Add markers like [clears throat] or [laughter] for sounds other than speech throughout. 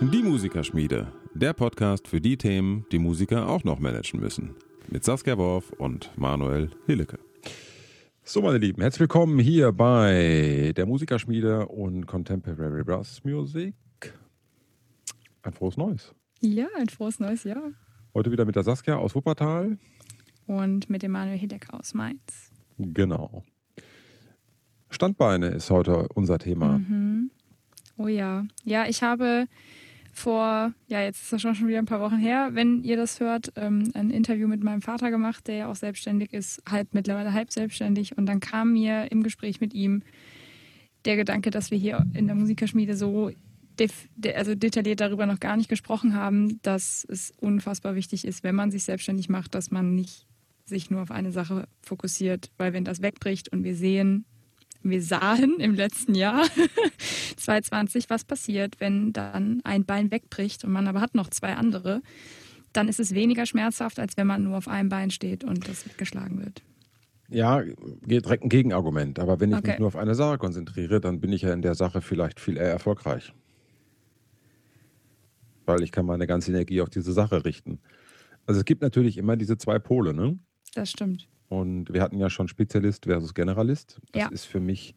Die Musikerschmiede, der Podcast für die Themen, die Musiker auch noch managen müssen. Mit Saskia Worf und Manuel Hillecke. So, meine Lieben, herzlich willkommen hier bei der Musikerschmiede und Contemporary Brass Music. Ein frohes Neues. Ja, ein frohes neues Jahr. Heute wieder mit der Saskia aus Wuppertal. Und mit dem Manuel Hidecker aus Mainz. Genau. Standbeine ist heute unser Thema. Mhm. Oh ja. Ja, ich habe vor, ja, jetzt ist das schon wieder ein paar Wochen her, wenn ihr das hört, ähm, ein Interview mit meinem Vater gemacht, der ja auch selbstständig ist, halb mittlerweile halb selbstständig. Und dann kam mir im Gespräch mit ihm der Gedanke, dass wir hier in der Musikerschmiede so also detailliert darüber noch gar nicht gesprochen haben, dass es unfassbar wichtig ist, wenn man sich selbstständig macht, dass man nicht sich nur auf eine Sache fokussiert, weil wenn das wegbricht und wir sehen, wir sahen im letzten Jahr [laughs] 2020, was passiert, wenn dann ein Bein wegbricht und man aber hat noch zwei andere, dann ist es weniger schmerzhaft, als wenn man nur auf einem Bein steht und das geschlagen wird. Ja, direkt ein Gegenargument. Aber wenn ich okay. mich nur auf eine Sache konzentriere, dann bin ich ja in der Sache vielleicht viel eher erfolgreich. Weil ich kann meine ganze Energie auf diese Sache richten. Also es gibt natürlich immer diese zwei Pole, ne? Das stimmt. Und wir hatten ja schon Spezialist versus Generalist. Das ja. ist für mich,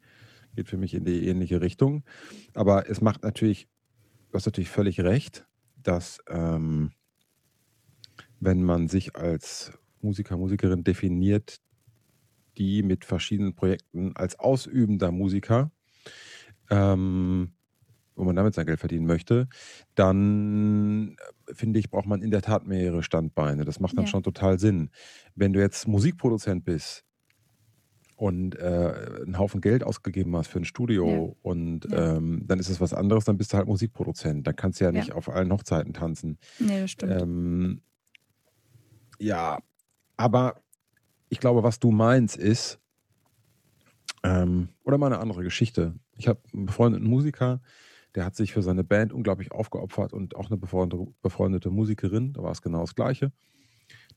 geht für mich in die ähnliche Richtung. Aber es macht natürlich, du hast natürlich völlig recht, dass ähm, wenn man sich als Musiker, Musikerin definiert, die mit verschiedenen Projekten als ausübender Musiker ähm, wo man damit sein Geld verdienen möchte, dann äh, finde ich, braucht man in der Tat mehrere Standbeine. Das macht dann ja. schon total Sinn. Wenn du jetzt Musikproduzent bist und äh, einen Haufen Geld ausgegeben hast für ein Studio ja. und ja. Ähm, dann ist es was anderes, dann bist du halt Musikproduzent. Dann kannst du ja nicht auf allen Hochzeiten tanzen. Nee, das stimmt. Ähm, ja, aber ich glaube, was du meinst ist, ähm, oder mal eine andere Geschichte. Ich habe einen befreundeten Musiker, der hat sich für seine Band unglaublich aufgeopfert und auch eine befreundete, befreundete Musikerin, da war es genau das Gleiche.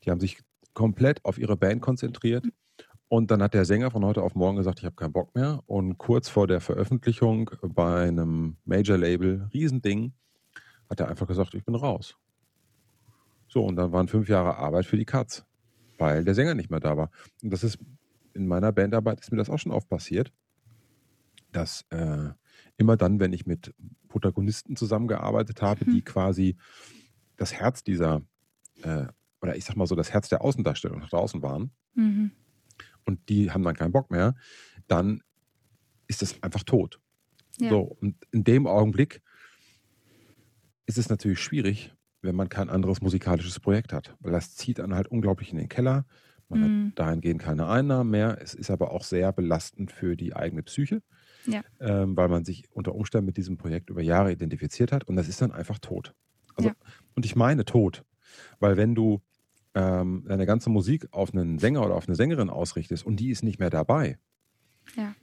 Die haben sich komplett auf ihre Band konzentriert. Und dann hat der Sänger von heute auf morgen gesagt, ich habe keinen Bock mehr. Und kurz vor der Veröffentlichung bei einem Major-Label, Riesending, hat er einfach gesagt, ich bin raus. So, und dann waren fünf Jahre Arbeit für die Katz, weil der Sänger nicht mehr da war. Und das ist in meiner Bandarbeit ist mir das auch schon oft passiert, dass äh, immer dann, wenn ich mit Protagonisten zusammengearbeitet habe, mhm. die quasi das Herz dieser, äh, oder ich sag mal so, das Herz der Außendarstellung nach draußen waren, mhm. und die haben dann keinen Bock mehr, dann ist es einfach tot. Ja. So, und in dem Augenblick ist es natürlich schwierig, wenn man kein anderes musikalisches Projekt hat, weil das zieht dann halt unglaublich in den Keller. Man mhm. hat dahingehend keine Einnahmen mehr. Es ist aber auch sehr belastend für die eigene Psyche ja. ähm, weil man sich unter Umständen mit diesem Projekt über Jahre identifiziert hat und das ist dann einfach tot. Also, ja. Und ich meine tot, weil wenn du ähm, deine ganze Musik auf einen Sänger oder auf eine Sängerin ausrichtest und die ist nicht mehr dabei, ja.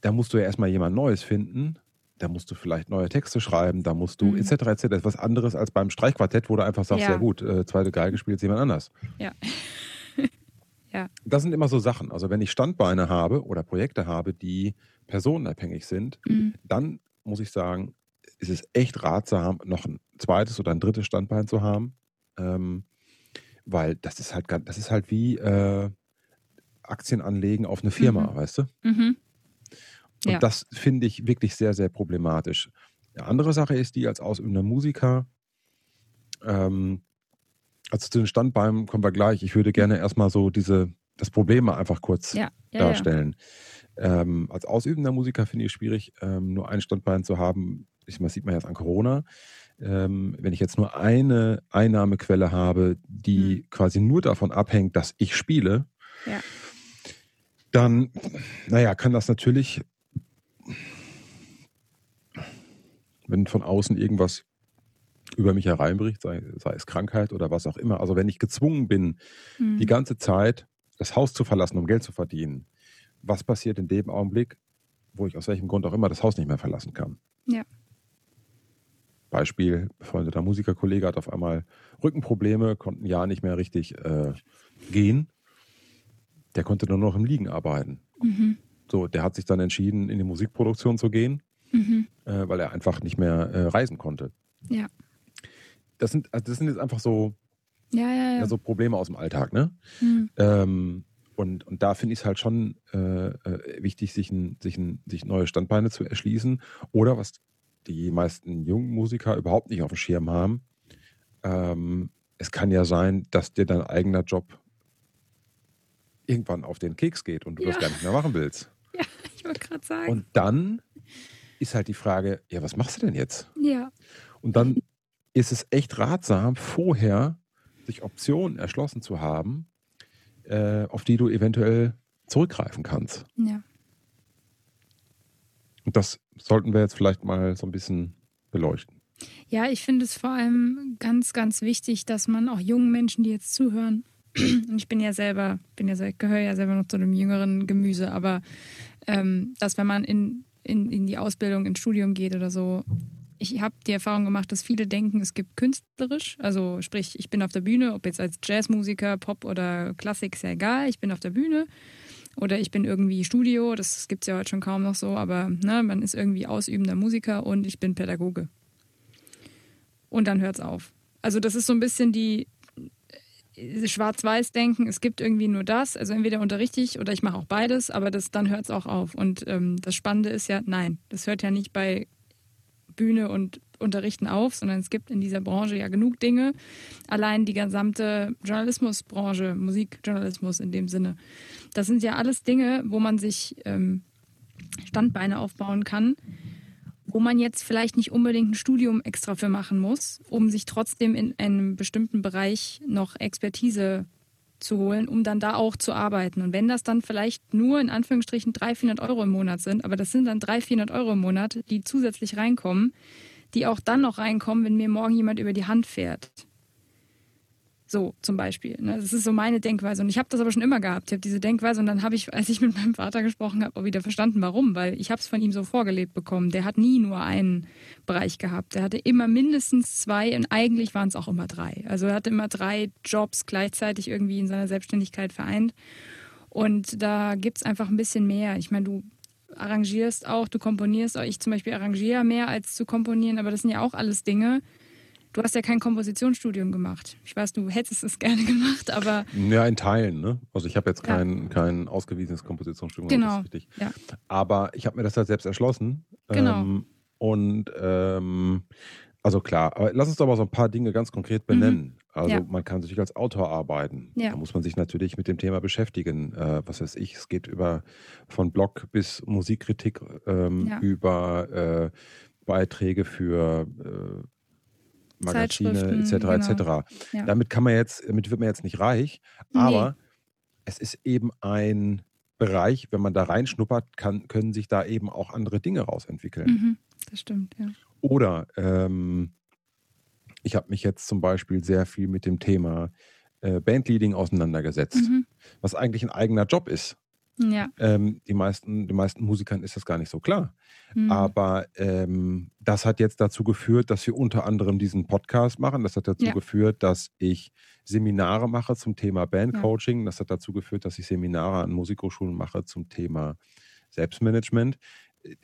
da musst du ja erstmal jemand Neues finden, da musst du vielleicht neue Texte schreiben, da musst du mhm. etc. etc. Das ist was anderes als beim Streichquartett, wo du einfach sagst, ja, ja gut, äh, zweite Geige spielt jemand anders. Ja. Ja. Das sind immer so Sachen. Also wenn ich Standbeine habe oder Projekte habe, die personenabhängig sind, mhm. dann muss ich sagen, ist es echt ratsam, noch ein zweites oder ein drittes Standbein zu haben. Ähm, weil das ist halt das ist halt wie äh, Aktien anlegen auf eine Firma, mhm. weißt du? Mhm. Und ja. das finde ich wirklich sehr, sehr problematisch. Eine andere Sache ist die als ausübender Musiker, ähm, also zu den Standbeinen kommen wir gleich. Ich würde gerne erstmal so diese, das Problem mal einfach kurz ja, ja, darstellen. Ja. Ähm, als ausübender Musiker finde ich es schwierig, ähm, nur ein Standbein zu haben. Ich, das sieht man jetzt an Corona. Ähm, wenn ich jetzt nur eine Einnahmequelle habe, die mhm. quasi nur davon abhängt, dass ich spiele, dann, naja, kann das natürlich, wenn von außen irgendwas über mich hereinbricht, sei, sei, es Krankheit oder was auch immer. Also wenn ich gezwungen bin, mhm. die ganze Zeit das Haus zu verlassen, um Geld zu verdienen, was passiert in dem Augenblick, wo ich aus welchem Grund auch immer das Haus nicht mehr verlassen kann. Ja. Beispiel, befreundeter Musikerkollege hat auf einmal Rückenprobleme, konnte ein Jahr nicht mehr richtig äh, gehen. Der konnte nur noch im Liegen arbeiten. Mhm. So, der hat sich dann entschieden, in die Musikproduktion zu gehen, Mhm. äh, weil er einfach nicht mehr äh, reisen konnte. Ja. Das sind, also das sind jetzt einfach so, Ja, ja, ja. ja, so Probleme aus dem Alltag, ne? Mhm. Ähm, und, und da finde ich es halt schon äh, äh, wichtig, sich, ein, sich, ein, sich neue Standbeine zu erschließen. Oder was die meisten jungen Musiker überhaupt nicht auf dem Schirm haben. Ähm, es kann ja sein, dass dir dein eigener Job irgendwann auf den Keks geht und du das Ja. gar nicht mehr machen willst. [laughs] Ich wollte gerade sagen. Und dann ist halt die Frage, ja, was machst du denn jetzt? ja. Und dann ist es echt ratsam, vorher sich Optionen erschlossen zu haben, äh, auf die du eventuell zurückgreifen kannst. Ja. Und das sollten wir jetzt vielleicht mal so ein bisschen beleuchten. Ja, ich finde es vor allem ganz, ganz wichtig, dass man auch jungen Menschen, die jetzt zuhören, [clears throat] und ich bin ja selber, bin ja, gehöre ja selber noch zu einem jüngeren Gemüse, aber ähm, dass wenn man in, in, in die Ausbildung, ins Studium geht oder so, ich habe die Erfahrung gemacht, dass viele denken, es gibt künstlerisch, also sprich, ich bin auf der Bühne, ob jetzt als Jazzmusiker, Pop oder Klassik, ist ja egal, ich bin auf der Bühne oder ich bin irgendwie Studio, das gibt es ja heute schon kaum noch so, aber ne, man ist irgendwie ausübender Musiker und ich bin Pädagoge und dann hört's auf. Also das ist so ein bisschen die äh, Schwarz-Weiß-Denken, es gibt irgendwie nur das, also entweder unterrichte ich oder ich mache auch beides, aber das, dann hört's auch auf. Und ähm, das Spannende ist ja, nein, das hört ja nicht bei Bühne und Unterrichten auf, sondern es gibt in dieser Branche ja genug Dinge. Allein die gesamte Journalismusbranche, Musikjournalismus in dem Sinne, das sind ja alles Dinge, wo man sich ähm, Standbeine aufbauen kann, wo man jetzt vielleicht nicht unbedingt ein Studium extra für machen muss, um sich trotzdem in einem bestimmten Bereich noch Expertise zu holen, um dann da auch zu arbeiten. Und wenn das dann vielleicht nur in Anführungsstrichen 300, 400 Euro im Monat sind, aber das sind dann 300, 400 Euro im Monat, die zusätzlich reinkommen, die auch dann noch reinkommen, wenn mir morgen jemand über die Hand fährt. So zum Beispiel. Ne? Das ist so meine Denkweise. Und ich habe das aber schon immer gehabt. Ich habe diese Denkweise und dann habe ich, als ich mit meinem Vater gesprochen habe, auch wieder verstanden, warum. Weil ich habe es von ihm so vorgelebt bekommen. Der hat nie nur einen Bereich gehabt. Der hatte immer mindestens zwei und eigentlich waren es auch immer drei. Also er hatte immer drei Jobs gleichzeitig irgendwie in seiner Selbstständigkeit vereint. Und da gibt's einfach ein bisschen mehr. Ich meine, du arrangierst auch, du komponierst auch. Ich zum Beispiel arrangiere mehr als zu komponieren, aber das sind ja auch alles Dinge. Du hast ja kein Kompositionsstudium gemacht. Ich weiß, du hättest es gerne [laughs] gemacht, aber Ja, in Teilen, ne? Also ich habe jetzt Ja. kein, kein ausgewiesenes Kompositionsstudium, Genau, ja. Aber ich habe mir das halt selbst erschlossen. Genau. Ähm, und ähm, also klar, aber lass uns doch mal so ein paar Dinge ganz konkret benennen. Also Mhm. Ja. man kann natürlich als Autor arbeiten. Ja. Da muss man sich natürlich mit dem Thema beschäftigen. Äh, was weiß ich, es geht über von Blog bis Musikkritik, ähm, Ja. über äh, Beiträge für äh, Magazine etc. genau. etc. Ja. Damit kann man jetzt, damit wird man jetzt nicht reich, Nee. aber es ist eben ein Bereich, wenn man da reinschnuppert, kann, können sich da eben auch andere Dinge rausentwickeln. mhm, das stimmt, ja. Oder ähm, ich habe mich jetzt zum Beispiel sehr viel mit dem Thema äh, Bandleading auseinandergesetzt, Mhm. was eigentlich ein eigener Job ist. Ja. Ähm, die meisten, den meisten Musikern ist das gar nicht so klar. Mhm. Aber ähm, das hat jetzt dazu geführt, dass wir unter anderem diesen Podcast machen. Das hat dazu Ja. geführt, dass ich Seminare mache zum Thema Bandcoaching. Das hat dazu geführt, dass ich Seminare an Musikhochschulen mache zum Thema Selbstmanagement.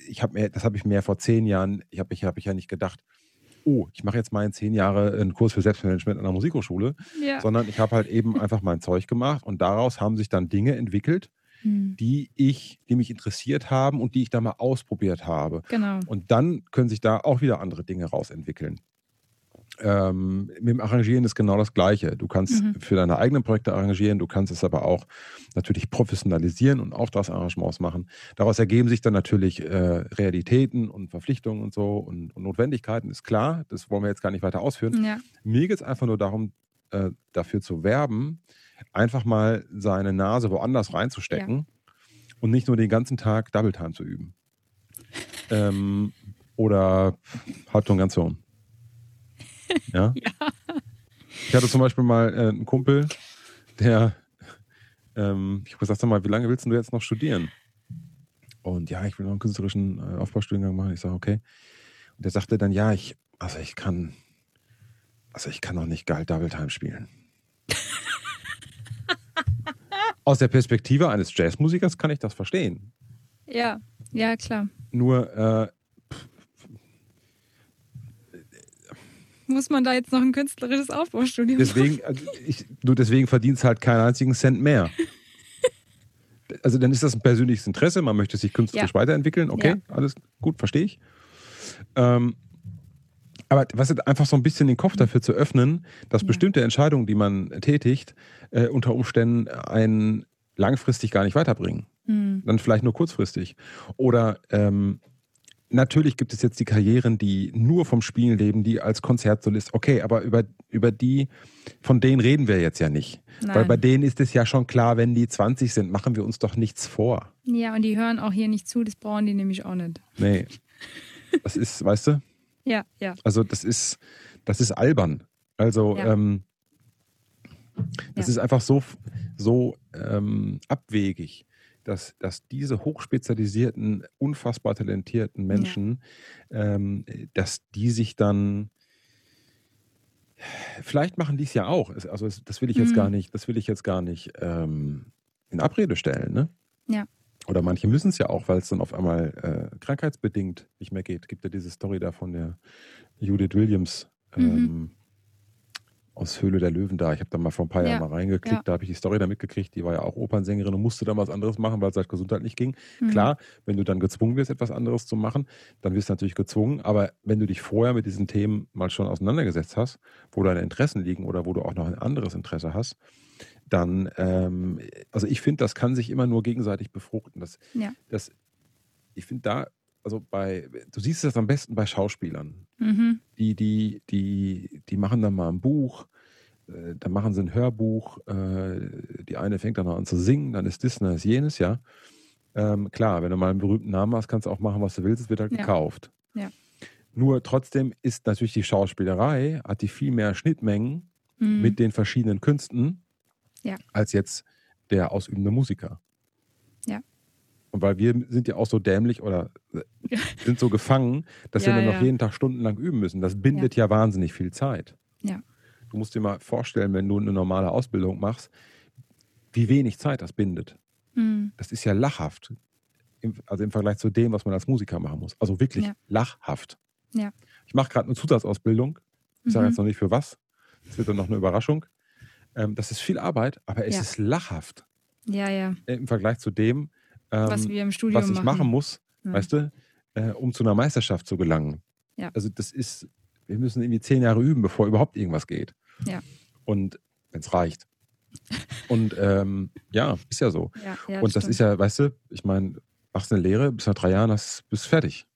Ich habe mir, das habe ich mir vor zehn Jahren, ich habe ich, hab ich ja nicht gedacht, oh, ich mache jetzt mal in zehn Jahre einen Kurs für Selbstmanagement an der Musikhochschule, ja. sondern ich habe halt eben einfach mein Zeug gemacht und daraus haben sich dann Dinge entwickelt, Mhm. die ich, die mich interessiert haben und die ich da mal ausprobiert habe. Genau. Und dann können sich da auch wieder andere Dinge rausentwickeln. Ähm, mit dem Arrangieren ist genau das Gleiche. Du kannst Mhm. für deine eigenen Projekte arrangieren, du kannst es aber auch natürlich professionalisieren und Auftragsarrangements machen. Daraus ergeben sich dann natürlich äh, Realitäten und Verpflichtungen und so und, und Notwendigkeiten, ist klar. Das wollen wir jetzt gar nicht weiter ausführen. Ja. Mir geht es einfach nur darum, äh, dafür zu werben, einfach mal seine Nase woanders reinzustecken und nicht nur den ganzen Tag Double Time zu üben. ähm, oder Halbton-Ganzton. [laughs] Ja? Ja. Ich hatte zum Beispiel mal äh, einen Kumpel, der, ähm, ich habe gesagt, sag mal, wie lange willst du jetzt noch studieren? Und ja, ich will noch einen künstlerischen äh, Aufbaustudiengang machen. Ich sage, okay. Und der sagte dann, ja, ich, also ich kann, also ich kann noch nicht geil Double Time spielen. Aus der Perspektive eines Jazzmusikers kann ich das verstehen. Ja, ja, klar. Nur äh, muss man da jetzt noch ein künstlerisches Aufbaustudio deswegen, also ich, du deswegen verdienst halt keinen einzigen Cent mehr. [laughs] Also dann ist das ein persönliches Interesse, man möchte sich künstlerisch Ja. weiterentwickeln, okay, Ja. alles gut, verstehe ich. Ähm, aber was ist einfach so ein bisschen den Kopf dafür zu öffnen, dass Ja. bestimmte Entscheidungen, die man tätigt, äh, unter Umständen einen langfristig gar nicht weiterbringen. Hm. Dann vielleicht nur kurzfristig. Oder ähm, natürlich gibt es jetzt die Karrieren, die nur vom Spielen leben, die als Konzertsolist, okay, aber über, über die, von denen reden wir jetzt ja nicht. Weil Nein. bei denen ist es ja schon klar, wenn die 20 sind, machen wir uns doch nichts vor. Ja, und die hören auch hier nicht zu, das brauchen die nämlich auch nicht. Nee. Das ist, weißt du, Ja, ja. also das ist, das ist albern. Also, Ja. ähm, das Ja. ist einfach so, so ähm, abwegig, dass, dass diese hochspezialisierten, unfassbar talentierten Menschen, ähm, dass die sich dann vielleicht machen die es ja auch. Also das will ich jetzt Mhm. gar nicht, das will ich jetzt gar nicht ähm, in Abrede stellen, ne? Ja. Oder manche müssen es ja auch, weil es dann auf einmal äh, krankheitsbedingt nicht mehr geht. Gibt ja diese Story da von der Judith Williams ähm, Mhm. aus Höhle der Löwen da. Ich habe da mal vor ein paar Ja, Jahren mal reingeklickt, ja. da habe ich die Story da mitgekriegt. Die war ja auch Opernsängerin und musste dann was anderes machen, weil es halt Gesundheit nicht ging. Mhm. Klar, wenn du dann gezwungen wirst, etwas anderes zu machen, dann wirst du natürlich gezwungen. Aber wenn du dich vorher mit diesen Themen mal schon auseinandergesetzt hast, wo deine Interessen liegen oder wo du auch noch ein anderes Interesse hast, dann, ähm, also ich finde, das kann sich immer nur gegenseitig befruchten. Das, Ja. das, ich finde da, also bei, du siehst das am besten bei Schauspielern. Mhm. Die, die, die, die machen dann mal ein Buch, äh, dann machen sie ein Hörbuch, äh, die eine fängt dann noch an zu singen, dann ist das, dann ist jenes, ja. Ähm, klar, wenn du mal einen berühmten Namen hast, kannst du auch machen, was du willst, es wird halt Ja. gekauft. Ja. Nur trotzdem ist natürlich die Schauspielerei, hat die viel mehr Schnittmengen Mhm. mit den verschiedenen Künsten Ja. als jetzt der ausübende Musiker. Ja. Und weil wir sind ja auch so dämlich oder [laughs] sind so gefangen, dass Ja, wir dann noch jeden Tag stundenlang üben müssen. Das bindet ja, wahnsinnig viel Zeit. Ja. Du musst dir mal vorstellen, wenn du eine normale Ausbildung machst, wie wenig Zeit das bindet. Mhm. Das ist ja lachhaft. Also im Vergleich zu dem, was man als Musiker machen muss. Also wirklich lachhaft. Ja. Ich mache gerade eine Zusatzausbildung. Ich sage Mhm. jetzt noch nicht für was. Das wird dann noch eine Überraschung. Ähm, das ist viel Arbeit, aber es Ja. ist lachhaft Ja, ja. im Vergleich zu dem, ähm, Was wir im Studium was ich machen muss, Ja. weißt du, äh, um zu einer Meisterschaft zu gelangen. Ja. Also das ist, wir müssen irgendwie zehn Jahre üben, bevor überhaupt irgendwas geht. Ja. Und wenn es reicht. Und ähm, ja, ist ja so. Ja, ja, Und das stimmt. ist ja, weißt du, ich meine, machst eine Lehre, bis nach drei Jahren hast, bist fertig.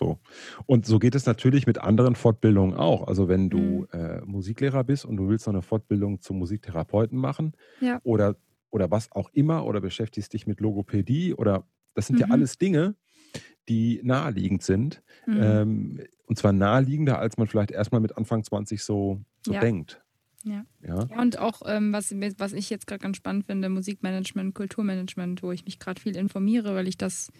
Ja. So. Und so geht es natürlich mit anderen Fortbildungen auch. Also wenn du Mhm. äh, Musiklehrer bist und du willst noch eine Fortbildung zum Musiktherapeuten machen Ja. oder, oder was auch immer oder beschäftigst dich mit Logopädie oder das sind ja Mhm. alles Dinge, die naheliegend sind. Mhm. Ähm, und zwar naheliegender, als man vielleicht erstmal mit Anfang 20 so, so Ja. denkt. Ja. Ja. Ja, und auch, ähm, was, was ich jetzt gerade ganz spannend finde, Musikmanagement, Kulturmanagement, wo ich mich gerade viel informiere, weil ich das,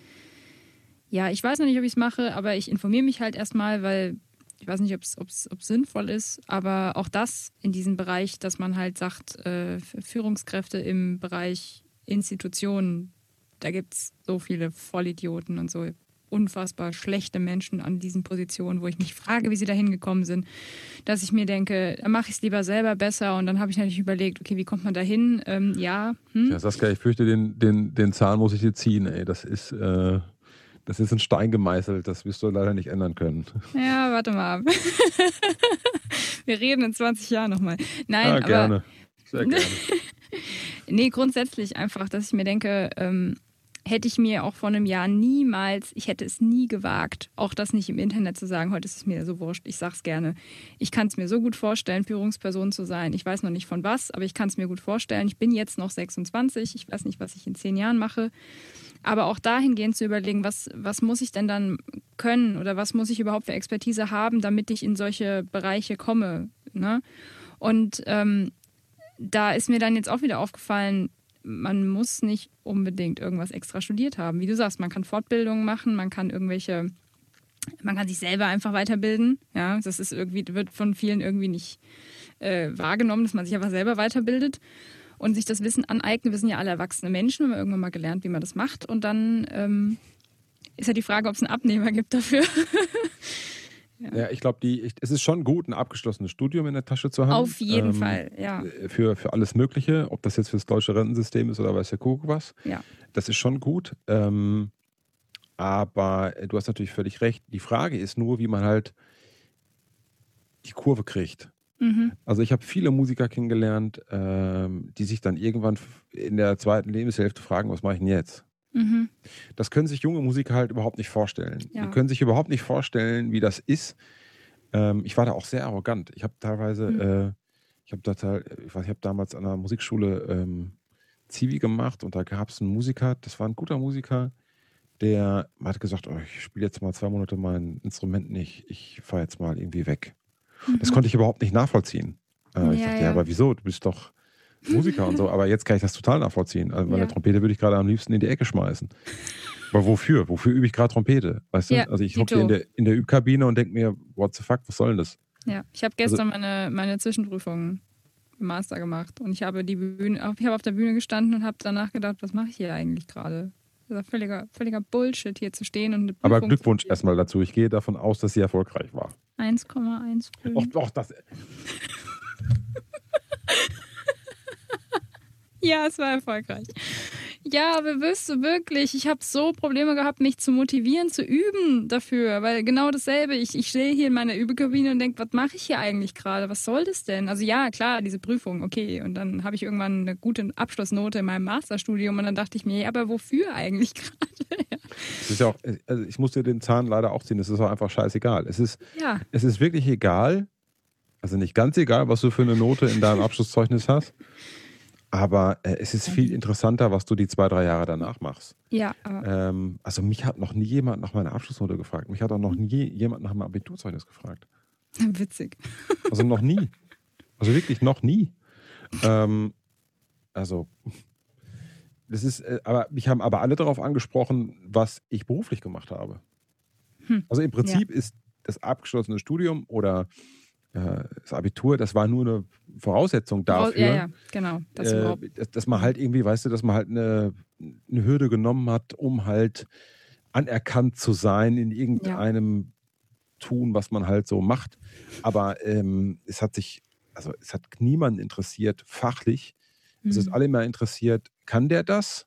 ja, ich weiß noch nicht, ob ich es mache, aber ich informiere mich halt erstmal, weil ich weiß nicht, ob es sinnvoll ist, aber auch das in diesem Bereich, dass man halt sagt, äh, Führungskräfte im Bereich Institutionen, da gibt es so viele Vollidioten und so unfassbar schlechte Menschen an diesen Positionen, wo ich mich frage, wie sie da hingekommen sind, dass ich mir denke, mache ich es lieber selber besser und dann habe ich natürlich überlegt, okay, wie kommt man da hin? Ähm, ja, hm? Ja, Saskia, ich fürchte, den, den, den Zahn muss ich dir ziehen, ey. Das ist, äh, das ist ein Stein gemeißelt, das wirst du leider nicht ändern können. ja, warte mal ab. [laughs] Wir reden in 20 Jahren nochmal. Nein, ja, aber gerne. Sehr [laughs] gerne. Nee, grundsätzlich einfach, dass ich mir denke, ähm, hätte ich mir auch vor einem Jahr niemals, ich hätte es nie gewagt, auch das nicht im Internet zu sagen, heute ist es mir so wurscht, ich sag's gerne. Ich kann es mir so gut vorstellen, Führungsperson zu sein. Ich weiß noch nicht von was, aber ich kann es mir gut vorstellen. Ich bin jetzt noch 26, ich weiß nicht, was ich in zehn Jahren mache. Aber auch dahingehend zu überlegen, was, was muss ich denn dann können oder was muss ich überhaupt für Expertise haben, damit ich in solche Bereiche komme. Ne? Und ähm, da ist mir dann jetzt auch wieder aufgefallen, man muss nicht unbedingt irgendwas extra studiert haben. Wie du sagst, man kann Fortbildungen machen, man kann irgendwelche, man kann sich selber einfach weiterbilden. Ja, das ist irgendwie, wird von vielen irgendwie nicht äh, wahrgenommen, dass man sich einfach selber weiterbildet. Und sich das Wissen aneignen. Wir sind ja alle erwachsene Menschen, wir haben irgendwann mal gelernt, wie man das macht. Und dann ähm, ist ja die Frage, ob es einen Abnehmer gibt dafür. [laughs] ja. ja. ich glaube, es ist schon gut, ein abgeschlossenes Studium in der Tasche zu haben. Auf jeden ähm, Fall, ja. Für, für alles Mögliche, ob das jetzt für das deutsche Rentensystem ist oder weiß der Kuckuck was. Ja. Das ist schon gut. Ähm, aber du hast natürlich völlig recht. Die Frage ist nur, wie man halt die Kurve kriegt. Mhm. Also ich habe viele Musiker kennengelernt, ähm, die sich dann irgendwann in der zweiten Lebenshälfte fragen, was mache ich denn jetzt? Mhm. Das können sich junge Musiker halt überhaupt nicht vorstellen. Ja. Die können sich überhaupt nicht vorstellen, wie das ist. Ähm, ich war da auch sehr arrogant. Ich habe teilweise, mhm. äh, ich habe da, ich weiß, ich habe damals an der Musikschule ähm, Zivi gemacht und da gab es einen Musiker, das war ein guter Musiker, der hat gesagt, oh, ich spiele jetzt mal zwei Monate mein Instrument nicht, ich fahre jetzt mal irgendwie weg. Das konnte ich überhaupt nicht nachvollziehen. Äh, ja, ich dachte, ja. aber wieso? Du bist doch Musiker und so. Aber jetzt kann ich das total nachvollziehen. Also meine ja. Trompete würde ich gerade am liebsten in die Ecke schmeißen. Aber wofür? Wofür übe ich gerade Trompete? Weißt du? Also ich hocke in der, in der Übkabine und denke mir, what the fuck, was soll denn das? Ja, ich habe gestern also, meine, meine Zwischenprüfung im Master gemacht und ich habe die Bühne, ich habe auf der Bühne gestanden und habe danach gedacht, was mache ich hier eigentlich gerade? Das ist völliger, völliger Bullshit, hier zu stehen und Aber Glückwunsch erstmal dazu. Ich gehe davon aus, dass sie erfolgreich war. 1,1 Och, och, das. [laughs] ja, es war erfolgreich. Ja, aber wirst du wirklich, ich habe so Probleme gehabt, mich zu motivieren, zu üben dafür, weil genau dasselbe, ich, ich stehe hier in meiner Übekabine und denke, was mache ich hier eigentlich gerade, was soll das denn? Also ja, klar, diese Prüfung, okay, und dann habe ich irgendwann eine gute Abschlussnote in meinem Masterstudium und dann dachte ich mir, ja, aber wofür eigentlich [laughs] gerade? ja. Es ist ja auch, also ich muss dir den Zahn leider auch ziehen, es ist auch einfach scheißegal. Es ist, ja. es ist wirklich egal, also nicht ganz egal, was du für eine Note in deinem Abschlusszeugnis hast. Aber äh, es ist viel interessanter, was du die zwei, drei Jahre danach machst. Ja. Ähm, also mich hat noch nie jemand nach meiner Abschlussnote gefragt. Mich hat auch noch nie jemand nach meinem Abiturzeugnis gefragt. [laughs] Witzig. [laughs] Also noch nie. Also wirklich noch nie. Ähm, also das ist, äh, aber mich haben aber alle darauf angesprochen, was ich beruflich gemacht habe. Hm. Also im Prinzip ja. ist das abgeschlossene Studium oder äh, das Abitur, das war nur eine Voraussetzung dafür. Ja, ja, genau. Das äh, dass, man halt irgendwie, weißt du, dass man halt eine, eine, Hürde genommen hat, um halt anerkannt zu sein in irgendeinem ja. Tun, was man halt so macht. Aber ähm, es hat sich, also es hat niemanden interessiert, fachlich. Mhm. Es ist mhm. alle immer interessiert, kann der das?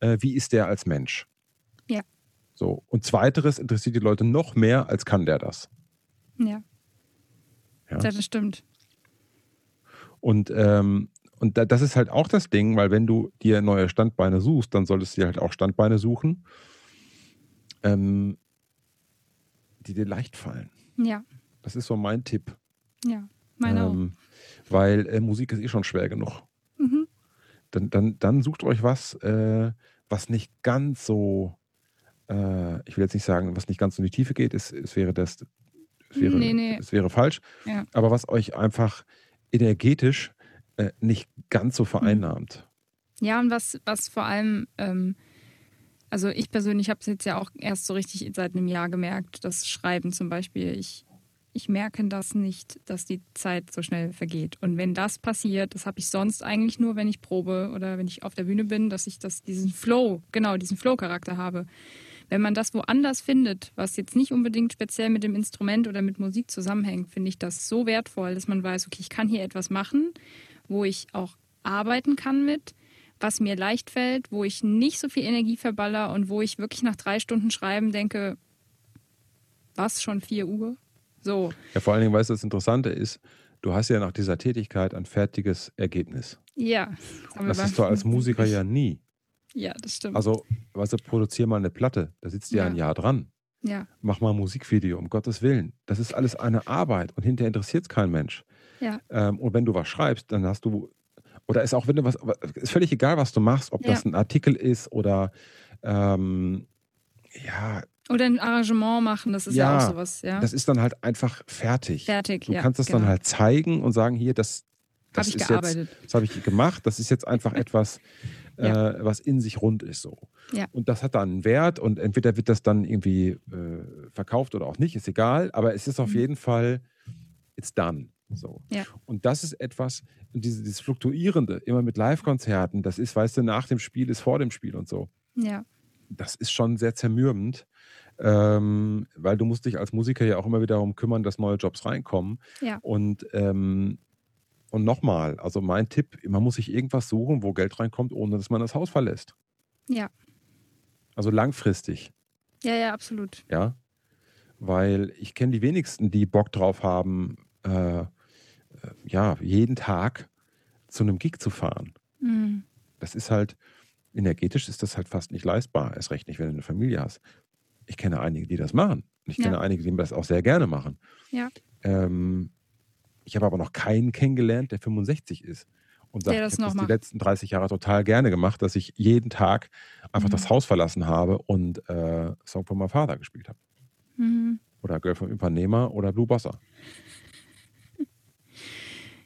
Äh, wie ist der als Mensch? Ja. So. Und zweiteres interessiert die Leute noch mehr, als kann der das? Ja, ja das stimmt. Und, ähm, und das ist halt auch das Ding, weil wenn du dir neue Standbeine suchst, dann solltest du dir halt auch Standbeine suchen, ähm, die dir leicht fallen. Ja. Das ist so mein Tipp. Ja, meine ähm, auch. Weil äh, Musik ist eh schon schwer genug. Mhm. Dann, dann, dann sucht euch was, äh, was nicht ganz so, äh, ich will jetzt nicht sagen, was nicht ganz so in die Tiefe geht. Es, es wäre das es wäre, nee, nee. Es wäre falsch. Ja. Aber was euch einfach energetisch äh, nicht ganz so vereinnahmt. Ja, und was, was vor allem, ähm, also ich persönlich habe es jetzt ja auch erst so richtig seit einem Jahr gemerkt, das Schreiben zum Beispiel, ich, ich merke das nicht, dass die Zeit so schnell vergeht. Und wenn das passiert, das habe ich sonst eigentlich nur, wenn ich probe oder wenn ich auf der Bühne bin, dass ich das, diesen Flow, genau, diesen Flow-Charakter habe. Wenn man das woanders findet, was jetzt nicht unbedingt speziell mit dem Instrument oder mit Musik zusammenhängt, finde ich das so wertvoll, dass man weiß, okay, ich kann hier etwas machen, wo ich auch arbeiten kann mit, was mir leicht fällt, wo ich nicht so viel Energie verballer und wo ich wirklich nach drei Stunden Schreiben denke, was, schon vier Uhr? So. Ja, vor allen Dingen, weißt du, das Interessante ist, du hast ja nach dieser Tätigkeit ein fertiges Ergebnis. Ja. Das, das hast du als [laughs] Musiker ja nie. Ja, das stimmt. Also, weißt du, produzier mal eine Platte, da sitzt ja ein Jahr dran. Ja. Mach mal ein Musikvideo, um Gottes Willen. Das ist alles eine Arbeit und hinterher interessiert es kein Mensch. Ja. Ähm, und wenn du was schreibst, dann hast du, oder ist auch, wenn du was, ist völlig egal, was du machst, ob ja. das ein Artikel ist oder, ähm, ja. Oder ein Arrangement machen, das ist ja, ja auch sowas, ja. Das ist dann halt einfach fertig. Fertig, Du ja, kannst es genau. dann halt zeigen und sagen, hier, das, das hab ist gearbeitet. jetzt, das habe ich gemacht, das ist jetzt einfach etwas, ja. äh, was in sich rund ist so. Ja. Und das hat dann einen Wert und entweder wird das dann irgendwie äh, verkauft oder auch nicht, ist egal, aber es ist auf mhm. jeden Fall, it's done. So. Ja. Und das ist etwas, diese, dieses Fluktuierende, immer mit Live-Konzerten, das ist, weißt du, nach dem Spiel ist vor dem Spiel und so. Ja. Das ist schon sehr zermürbend, ähm, weil du musst dich als Musiker ja auch immer wieder darum kümmern, dass neue Jobs reinkommen. Ja. Und, ähm, und nochmal, also mein Tipp, man muss sich irgendwas suchen, wo Geld reinkommt, ohne dass man das Haus verlässt. Ja. Also langfristig. Ja, ja, absolut. Ja. Weil ich kenne die wenigsten, die Bock drauf haben, äh, äh, ja, jeden Tag zu einem Gig zu fahren. Mhm. Das ist halt, energetisch ist das halt fast nicht leistbar. Erst recht nicht, wenn du eine Familie hast. Ich kenne einige, die das machen. Ich Ja. kenne einige, die das auch sehr gerne machen. Ja. Ähm, ich habe aber noch keinen kennengelernt, der 65 ist. Und sagt, Der das ich habe das die letzten 30 Jahre total gerne gemacht, dass ich jeden Tag einfach Mhm. das Haus verlassen habe und äh, Song von My Father gespielt habe. Mhm. Oder Girl vom Übernehmer oder Blue Bossa.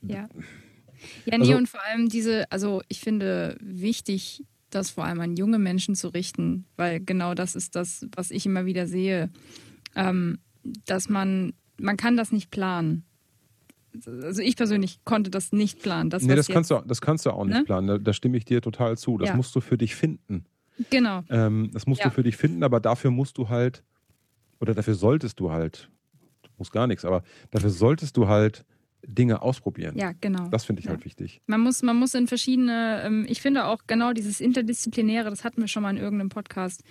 Ja. Ja, nee, Also- und vor allem diese, also ich finde wichtig, das vor allem an junge Menschen zu richten, weil genau das ist das, was ich immer wieder sehe, ähm, dass man, man kann das nicht planen. Also ich persönlich konnte das nicht planen. Das, nee, das kannst, du, das kannst du auch nicht Ne? planen. Da, da stimme ich dir total zu. Das Ja. musst du für dich finden. genau, Ähm, das musst Ja. du für dich finden, aber dafür musst du halt, oder dafür solltest du halt, du musst gar nichts, aber dafür solltest du halt Dinge ausprobieren. ja, genau. Das finde ich Ja. halt wichtig. Man muss, man muss in verschiedene, ähm, ich finde auch genau dieses Interdisziplinäre, das hatten wir schon mal in irgendeinem Podcast,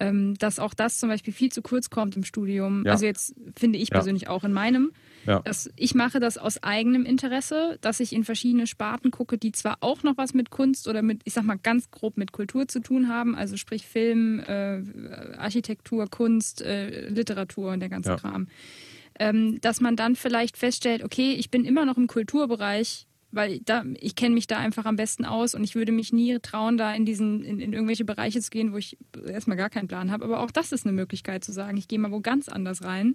dass auch das zum Beispiel viel zu kurz kommt im Studium. Ja. Also jetzt finde ich Ja. persönlich auch in meinem. Ja. Dass ich mache das aus eigenem Interesse, dass ich in verschiedene Sparten gucke, die zwar auch noch was mit Kunst oder mit, ich sag mal ganz grob mit Kultur zu tun haben, also sprich Film, äh, Architektur, Kunst, äh, Literatur und der ganze. Kram. Ähm, dass man dann vielleicht feststellt, okay, ich bin immer noch im Kulturbereich, weil da, ich kenne mich da einfach am besten aus und ich würde mich nie trauen, da in diesen, in, in irgendwelche Bereiche zu gehen, wo ich erstmal gar keinen Plan habe. Aber auch das ist eine Möglichkeit zu sagen, ich gehe mal wo ganz anders rein.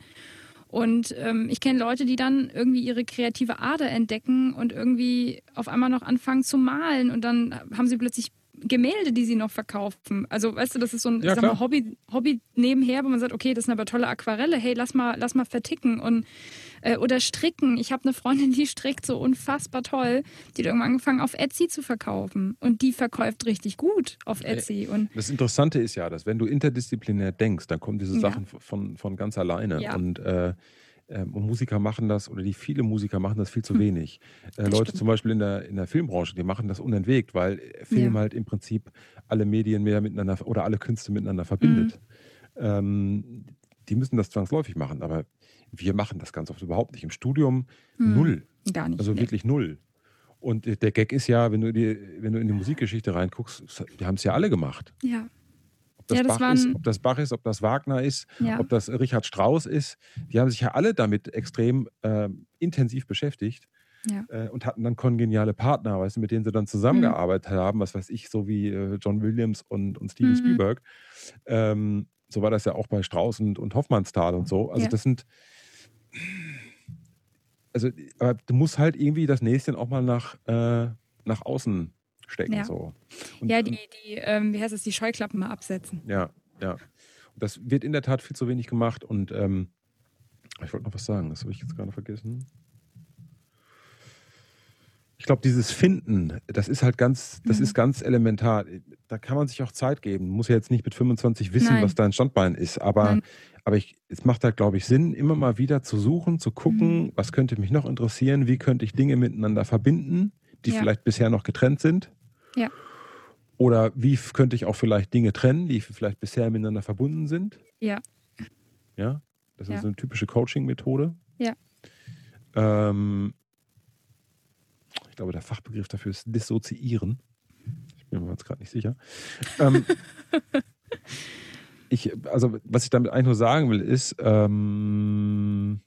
Und ähm, ich kenne Leute, die dann irgendwie ihre kreative Ader entdecken und irgendwie auf einmal noch anfangen zu malen und dann haben sie plötzlich Gemälde, die sie noch verkaufen. Also, weißt du, das ist so ein Ja, mal. Hobby, Hobby nebenher, wo man sagt, okay, das sind aber tolle Aquarelle, hey, lass mal, lass mal verticken und äh, oder stricken. Ich habe eine Freundin, die strickt so unfassbar toll. Die hat irgendwann angefangen, auf Etsy zu verkaufen. Und die verkauft richtig gut auf Etsy. Und Das Interessante ist ja, dass wenn du interdisziplinär denkst, dann kommen diese Ja. Sachen von, von ganz alleine. Ja. Und, äh, ähm, und Musiker machen das, oder die viele Musiker machen das viel zu Hm. wenig. Äh, Das Leute stimmt. zum Beispiel in der, in der Filmbranche, die machen das unentwegt, weil Film Ja. halt im Prinzip alle Medien mehr miteinander oder alle Künste miteinander verbindet. Mhm. Ähm, die müssen das zwangsläufig machen, aber wir machen das ganz oft überhaupt nicht. Im Studium Hm. null. gar nicht. Also nee. wirklich null. Und der Gag ist ja, wenn du, die, wenn du in die Musikgeschichte reinguckst, die haben es ja alle gemacht. Ja, Ob das, Ja, das Bach ist, waren- ob das Bach ist, ob das Wagner ist, ja. ob das Richard Strauss ist. Die haben sich ja alle damit extrem ähm, intensiv beschäftigt Ja. äh, und hatten dann kongeniale Partner, weißt du, mit denen sie dann zusammengearbeitet haben, was weiß ich, so wie äh, John Williams und, und Steven Mhm. Spielberg. Ähm, so war das ja auch bei Strauss und, und Hoffmannsthal und so. Also Ja. das sind also aber du musst halt irgendwie das Näschen auch mal nach, äh, nach außen stecken. Ja. So. Und, Ja, die, die ähm, wie heißt es, die Scheuklappen mal absetzen. ja, ja. Und das wird in der Tat viel zu wenig gemacht und ähm, ich wollte noch was sagen, das habe ich jetzt gerade vergessen. Ich glaube, dieses Finden, das ist halt ganz, das Mhm. ist ganz elementar. Da kann man sich auch Zeit geben. Muss ja jetzt nicht mit 25 wissen, Nein. was dein Standbein ist, aber, Nein. Aber ich, es macht halt, glaube ich, Sinn, immer mal wieder zu suchen, zu gucken, Mhm. was könnte mich noch interessieren, wie könnte ich Dinge miteinander verbinden, die Ja. vielleicht bisher noch getrennt sind. Ja. Oder wie könnte ich auch vielleicht Dinge trennen, die vielleicht bisher miteinander verbunden sind? Ja. Ja, das ist Ja. so eine typische Coaching-Methode. Ja. Ähm, ich glaube, der Fachbegriff dafür ist Dissoziieren. Ich bin mir jetzt gerade nicht sicher. Ähm, [laughs] ich, also, was ich damit eigentlich nur sagen will, ist, ähm,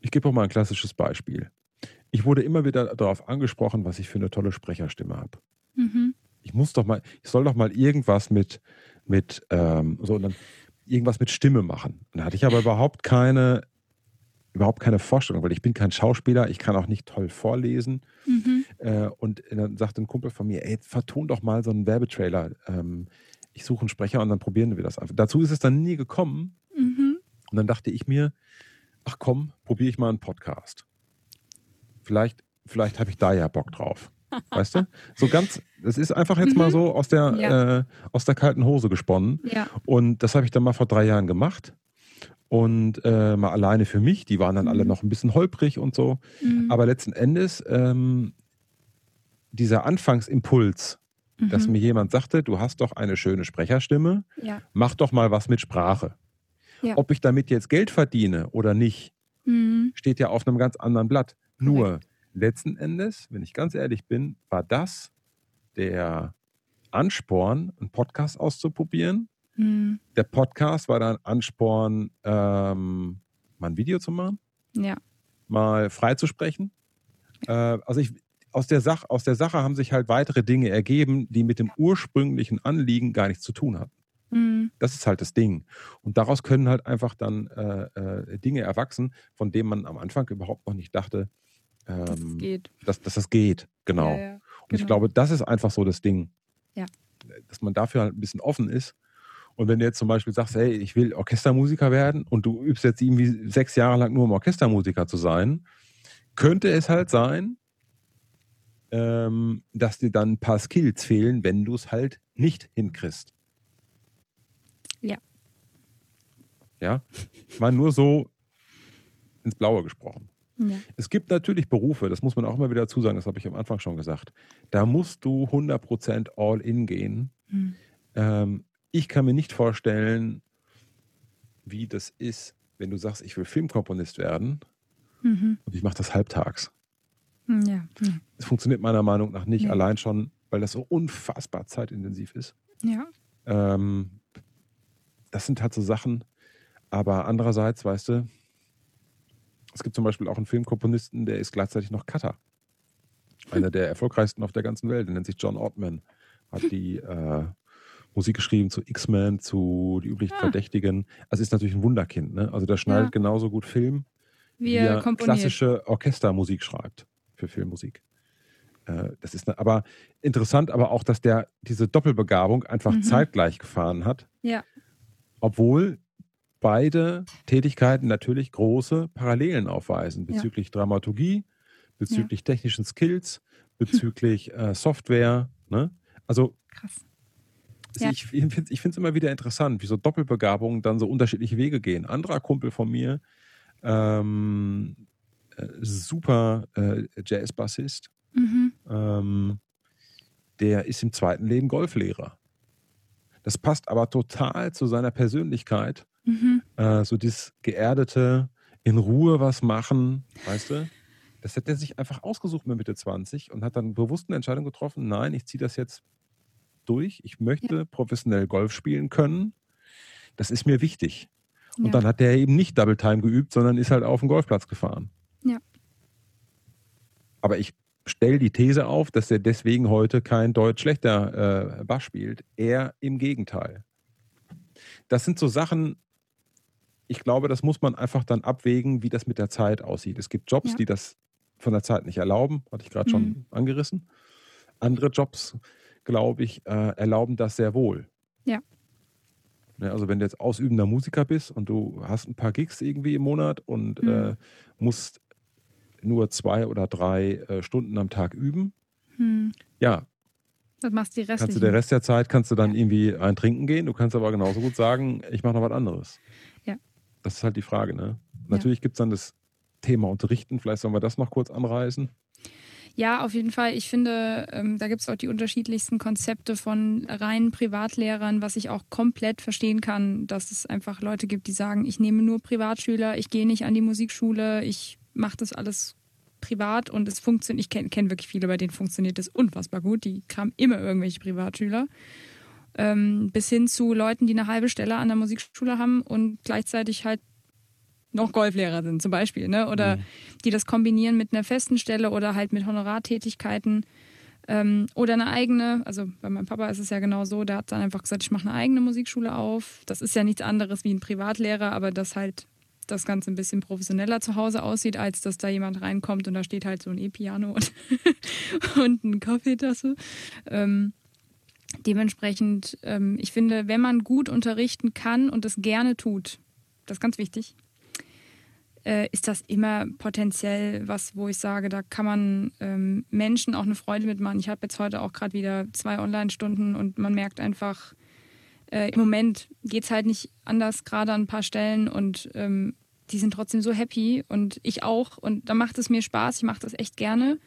ich gebe auch mal ein klassisches Beispiel. Ich wurde immer wieder darauf angesprochen, was ich für eine tolle Sprecherstimme habe Mhm. ich muss doch mal, ich soll doch mal irgendwas mit, mit, ähm, so, und dann irgendwas mit Stimme machen. Und da hatte ich aber überhaupt keine, überhaupt keine Vorstellung, weil ich bin kein Schauspieler, ich kann auch nicht toll vorlesen. Mhm. Äh, und dann sagte ein Kumpel von mir, ey, verton doch mal so einen Werbetrailer. Ähm, ich suche einen Sprecher und dann probieren wir das einfach. Dazu ist es dann nie gekommen. Mhm. Und dann dachte ich mir, ach komm, probiere ich mal einen Podcast. Vielleicht vielleicht habe ich da ja Bock drauf. [laughs] Weißt du? So ganz, es ist einfach jetzt mal so aus der, Ja. äh, aus der kalten Hose gesponnen. Ja. Und das habe ich dann mal vor drei Jahren gemacht. Und äh, mal alleine für mich. Die waren dann alle Mhm. noch ein bisschen holprig und so. Mhm. Aber letzten Endes, ähm, dieser Anfangsimpuls, dass Mhm. mir jemand sagte, du hast doch eine schöne Sprecherstimme, Ja. mach doch mal was mit Sprache. Ja. Ob ich damit jetzt Geld verdiene oder nicht, Mhm. steht ja auf einem ganz anderen Blatt. Nur letzten Endes, wenn ich ganz ehrlich bin, war das der Ansporn, einen Podcast auszuprobieren. Mhm. Der Podcast war dann Ansporn, ähm, mal ein Video zu machen, Ja. mal frei zu sprechen. Äh, also ich, aus, der Sach, aus der Sache haben sich halt weitere Dinge ergeben, die mit dem ursprünglichen Anliegen gar nichts zu tun hatten. Mhm. Das ist halt das Ding. Und daraus können halt einfach dann äh, äh, Dinge erwachsen, von denen man am Anfang überhaupt noch nicht dachte, ähm, geht. dass, dass das geht. Genau. Ja, ja. Und ich genau. glaube, das ist einfach so das Ding. Ja. Dass man dafür halt ein bisschen offen ist. Und wenn du jetzt zum Beispiel sagst, hey, ich will Orchestermusiker werden und du übst jetzt irgendwie sechs Jahre lang nur um Orchestermusiker zu sein, könnte es halt sein, ähm, dass dir dann ein paar Skills fehlen, wenn du es halt nicht hinkriegst. Ja. Ja, mal nur so ins Blaue gesprochen. Ja. Es gibt natürlich Berufe, das muss man auch immer wieder dazu sagen, das habe ich am Anfang schon gesagt. Da musst du 100% all in gehen. Mhm. Ähm, ich kann mir nicht vorstellen, wie das ist, wenn du sagst, ich will Filmkomponist werden Mhm. und ich mache das halbtags. Ja. Ja. Das funktioniert meiner Meinung nach nicht Nee. allein schon, weil das so unfassbar zeitintensiv ist. Ja. Ähm, das sind halt so Sachen. Aber andererseits, weißt du, es gibt zum Beispiel auch einen Filmkomponisten, der ist gleichzeitig noch Cutter. Einer der erfolgreichsten auf der ganzen Welt. Der nennt sich John Ottman. Hat die äh, Musik geschrieben zu X-Men, zu Die üblichen Ah. Verdächtigen. Also ist natürlich ein Wunderkind. Ne? Also der schneidet Ja. genauso gut Film, Wie wie er er komponiert. klassische Orchestermusik schreibt für Filmmusik. Äh, Das ist ne, aber interessant, aber auch, dass der diese Doppelbegabung einfach Mhm. zeitgleich gefahren hat, Ja. obwohl beide Tätigkeiten natürlich große Parallelen aufweisen Ja. bezüglich Dramaturgie, bezüglich technischen Skills, bezüglich [laughs] äh, Software. Ne? Also Krass. Ja. ich finde es immer wieder interessant, wie so Doppelbegabungen dann so unterschiedliche Wege gehen. Anderer Kumpel von mir, ähm, äh, super äh, Jazz-Bassist, Mhm. ähm, der ist im zweiten Leben Golflehrer. Das passt aber total zu seiner Persönlichkeit. Mhm. Äh, so dieses geerdete, in Ruhe was machen, weißt du? Das hat er sich einfach ausgesucht mit Mitte 20 und hat dann bewusst eine Entscheidung getroffen, nein, ich ziehe das jetzt durch. Ich möchte professionell Golf spielen können. Das ist mir wichtig. Und Ja. dann hat der eben nicht Double Time geübt, sondern ist halt auf den Golfplatz gefahren. Ja. Aber ich stelle die These auf, dass er deswegen heute kein deutsch schlechter äh, Bass spielt. Eher im Gegenteil. Das sind so Sachen, ich glaube, das muss man einfach dann abwägen, wie das mit der Zeit aussieht. Es gibt Jobs, Ja. die das von der Zeit nicht erlauben, hatte ich gerade schon Mhm. angerissen. Andere Jobs, glaube ich, äh, erlauben das sehr wohl. Ja. Ne, also wenn du jetzt ausübender Musiker bist und du hast ein paar Gigs irgendwie im Monat und Mhm. äh, musst nur zwei oder drei äh, Stunden am Tag üben, Hm. ja, Was machst du die kannst du restlichen? den Rest der Zeit kannst du dann Ja. irgendwie ein Trinken gehen. Du kannst aber genauso gut sagen, ich mache noch was anderes. Ja. Das ist halt die Frage. Ne? Natürlich gibt es dann das Thema Unterrichten. Vielleicht sollen wir das noch kurz anreißen. Ja, auf jeden Fall. Ich finde, ähm, da gibt es auch die unterschiedlichsten Konzepte von reinen Privatlehrern, was ich auch komplett verstehen kann, dass es einfach Leute gibt, die sagen, ich nehme nur Privatschüler, ich gehe nicht an die Musikschule, ich mache das alles privat und es funktioniert. Ich kenne kenn wirklich viele, bei denen funktioniert das unfassbar gut. Die haben immer irgendwelche Privatschüler. Ähm, bis hin zu Leuten, die eine halbe Stelle an der Musikschule haben und gleichzeitig halt noch Golflehrer sind, zum Beispiel, ne? Oder Mhm. die das kombinieren mit einer festen Stelle oder halt mit Honorartätigkeiten ähm, oder eine eigene. Also bei meinem Papa ist es ja genau so, der hat dann einfach gesagt, ich mache eine eigene Musikschule auf. Das ist ja nichts anderes wie ein Privatlehrer, aber das halt das Ganze ein bisschen professioneller zu Hause aussieht, als dass da jemand reinkommt und da steht halt so ein E-Piano und, [laughs] und eine Kaffeetasse. Ähm, dementsprechend, ähm, ich finde, wenn man gut unterrichten kann und es gerne tut, das ist ganz wichtig, äh, ist das immer potenziell was, wo ich sage, da kann man ähm, Menschen auch eine Freude mitmachen. Ich habe jetzt heute auch gerade wieder zwei Online-Stunden und man merkt einfach, äh, im Moment geht es halt nicht anders, gerade an ein paar Stellen und ähm, die sind trotzdem so happy und ich auch und da macht es mir Spaß, ich mache das echt gerne.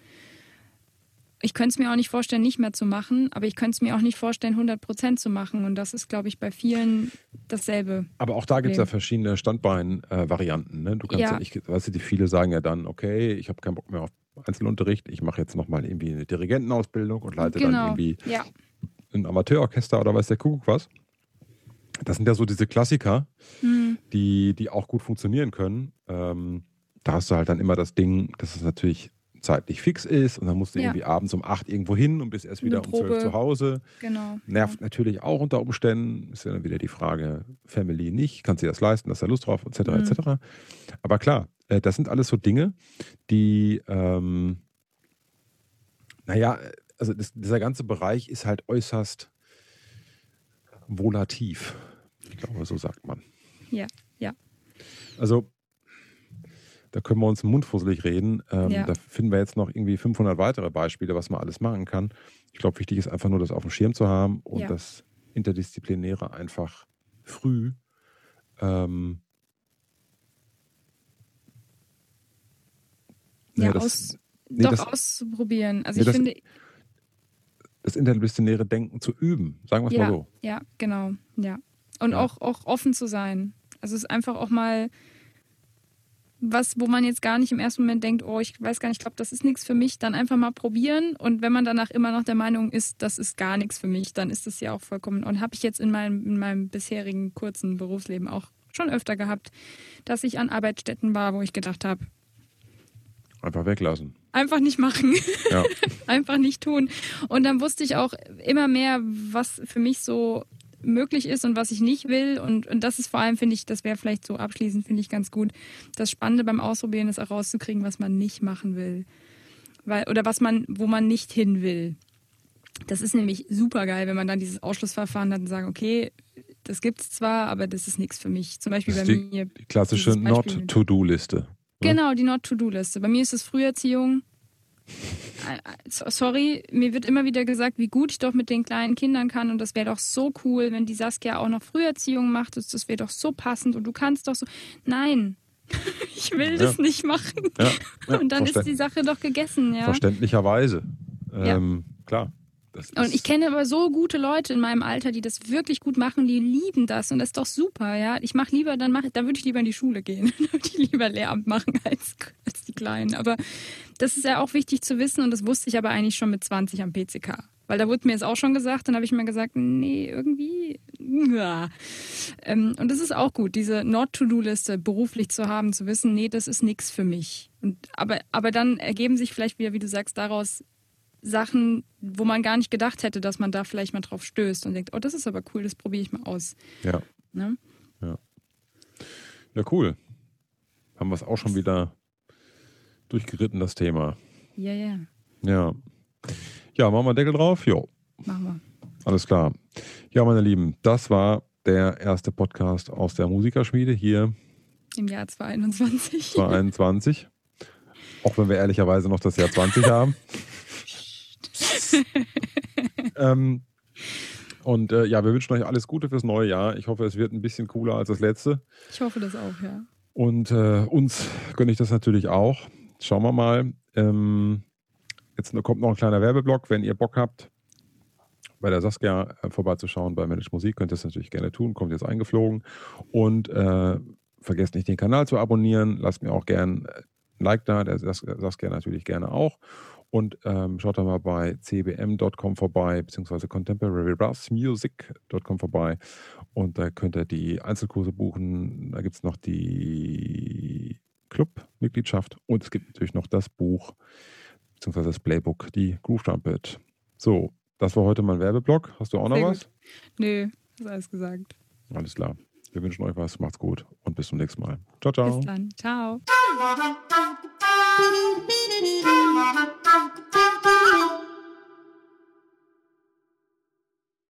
Ich könnte es mir auch nicht vorstellen, nicht mehr zu machen, aber ich könnte es mir auch nicht vorstellen, 100 Prozent zu machen. Und das ist, glaube ich, bei vielen dasselbe. Aber auch da gibt es ja verschiedene Standbein-Varianten. Ne? Du kannst ja. ja nicht, weißt du, die viele sagen ja dann, okay, ich habe keinen Bock mehr auf Einzelunterricht, ich mache jetzt nochmal irgendwie eine Dirigentenausbildung und leite genau. dann irgendwie ja. ein Amateurorchester oder weiß der Kuckuck was. Das sind ja so diese Klassiker, mhm. die, die auch gut funktionieren können. Ähm, da hast du halt dann immer das Ding, dass es natürlich zeitlich fix ist und dann musst du ja. irgendwie abends um acht irgendwo hin und bist erst wieder um zwölf zu Hause. Genau. Nervt ja. natürlich auch unter Umständen. Ist ja dann wieder die Frage, Family nicht, kannst du das leisten, hast du Lust drauf, etc. Mhm. etc. Aber klar, äh, das sind alles so Dinge, die, ähm, naja, also das, dieser ganze Bereich ist halt äußerst volativ. Ich glaube, so sagt man. Ja, ja. Also, da können wir uns mundfusselig reden. Ähm, ja. Da finden wir jetzt noch irgendwie 500 weitere Beispiele, was man alles machen kann. Ich glaube, wichtig ist einfach nur, das auf dem Schirm zu haben und ja. das Interdisziplinäre einfach früh ähm, ja, ja das, aus, nee, doch das, auszuprobieren. Also nee, ich finde das interdisziplinäre Denken zu üben, sagen wir es ja, mal so. Ja, genau, ja. Und ja. Auch, auch offen zu sein. Also es ist einfach auch mal was, wo man jetzt gar nicht im ersten Moment denkt, oh, ich weiß gar nicht, ich glaube, das ist nichts für mich, dann einfach mal probieren. Und wenn man danach immer noch der Meinung ist, das ist gar nichts für mich, dann ist das ja auch vollkommen. Und habe ich jetzt in meinem, in meinem bisherigen kurzen Berufsleben auch schon öfter gehabt, dass ich an Arbeitsstätten war, wo ich gedacht habe, Einfach weglassen. Einfach nicht machen. Ja. [laughs] Einfach nicht tun. Und dann wusste ich auch immer mehr, was für mich so möglich ist und was ich nicht will. Und, und das ist vor allem, finde ich, das wäre vielleicht so abschließend, finde ich ganz gut. Das Spannende beim Ausprobieren ist auch rauszukriegen, was man nicht machen will. Weil, oder was man, wo man nicht hin will. Das ist nämlich super geil, wenn man dann dieses Ausschlussverfahren hat und sagt, okay, das gibt es zwar, aber das ist nichts für mich. Zum Beispiel bei die, mir. Die klassische Not-to-Do-Liste. Genau, die Not-to-Do-Liste. Bei mir ist es Früherziehung. Äh, äh, sorry, mir wird immer wieder gesagt, wie gut ich doch mit den kleinen Kindern kann und das wäre doch so cool, wenn die Saskia auch noch Früherziehung macht. Das, das wäre doch so passend und du kannst doch so. Nein, [laughs] ich will ja. das nicht machen. Ja. Ja. [laughs] Und dann ist die Sache doch gegessen. Ja. Verständlicherweise. Ähm, klar und ich kenne aber so gute Leute in meinem Alter, die das wirklich gut machen, die lieben das und das ist doch super, ja. Ich mache lieber, dann mache, dann würde ich lieber in die Schule gehen, [laughs] dann würde ich lieber Lehramt machen als, als die Kleinen. Aber das ist ja auch wichtig zu wissen und das wusste ich aber eigentlich schon mit 20 am PCK. Weil da wurde mir es auch schon gesagt, dann habe ich mir gesagt, nee, irgendwie. Ja. Ähm, und das ist auch gut, diese Not-to-Do-Liste beruflich zu haben, zu wissen, nee, das ist nichts für mich. Und, aber, aber dann ergeben sich vielleicht wieder, wie du sagst, daraus Sachen, wo man gar nicht gedacht hätte, dass man da vielleicht mal drauf stößt und denkt, oh, das ist aber cool, das probiere ich mal aus. Ja. Ne? Ja. Ja, cool. Haben wir es auch schon wieder durchgeritten, das Thema. Ja, ja. Ja. Ja, machen wir Deckel drauf? Jo. Machen wir. Alles klar. Ja, meine Lieben, das war der erste Podcast aus der Musikerschmiede hier. Im Jahr 2021. 2021. Auch wenn wir ehrlicherweise noch das Jahr 20 haben. [laughs] [laughs] ähm, und äh, ja, wir wünschen euch alles Gute fürs neue Jahr. Ich hoffe, es wird ein bisschen cooler als das letzte. Ich hoffe das auch, ja. Und äh, uns gönne ich das natürlich auch. Schauen wir mal. Ähm, jetzt kommt noch ein kleiner Werbeblock. Wenn ihr Bock habt, bei der Saskia äh, vorbeizuschauen bei Manage Musik, könnt ihr das natürlich gerne tun. Kommt jetzt eingeflogen. Und äh, vergesst nicht, den Kanal zu abonnieren. Lasst mir auch gerne ein Like da. Der Saskia natürlich gerne auch. Und ähm, schaut da mal bei cbm.com vorbei, beziehungsweise contemporarybrassmusic.com vorbei. Und da könnt ihr die Einzelkurse buchen. Da gibt es noch die Club-Mitgliedschaft und es gibt natürlich noch das Buch, beziehungsweise das Playbook, die Groove Trumpet. So, das war heute mein Werbeblock. Hast du auch noch Sehr was? Gut. Nö, hast alles gesagt. Alles klar. Wir wünschen euch was. Macht's gut und bis zum nächsten Mal. Ciao, ciao. Bis dann. Ciao. [laughs]